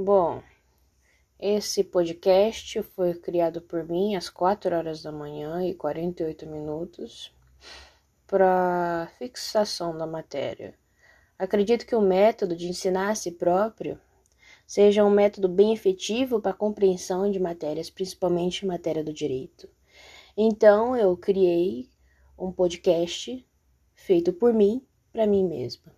Bom, esse podcast foi criado por mim às 4 horas da manhã e 48 minutos para fixação da matéria. Acredito que o método de ensinar a si próprio seja um método bem efetivo para a compreensão de matérias, principalmente matéria do direito. Então, eu criei um podcast feito por mim para mim mesma.